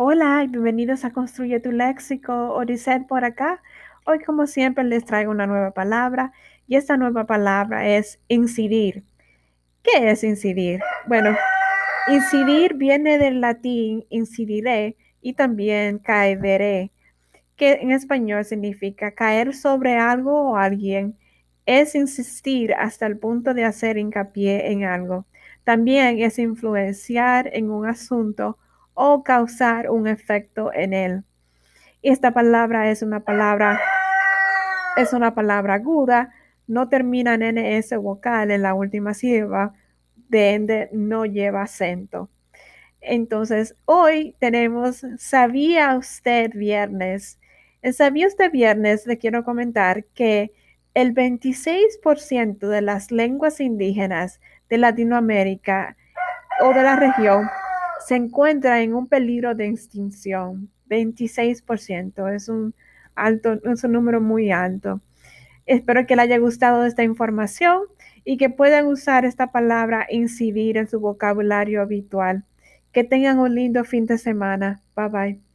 Hola y bienvenidos a Construye tu Léxico, Odisette por acá. Hoy como siempre les traigo una nueva palabra y esta nueva palabra es incidir. ¿Qué es incidir? Bueno, incidir viene del latín incidiré y también caeré, que en español significa caer sobre algo o alguien. Es insistir hasta el punto de hacer hincapié en algo. También es influenciar en un asunto o causar un efecto en él. Esta palabra es una palabra es una palabra aguda, no termina en NS vocal en la última sílaba, de ende no lleva acento. Entonces, hoy tenemos ¿Sabía usted viernes? En ¿Sabía usted viernes? Le quiero comentar que el 26% de las lenguas indígenas de Latinoamérica o de la región se encuentra en un peligro de extinción. 26% es un alto, es un número muy alto. Espero que le haya gustado esta información y que puedan usar esta palabra incidir en su vocabulario habitual. Que tengan un lindo fin de semana. Bye bye.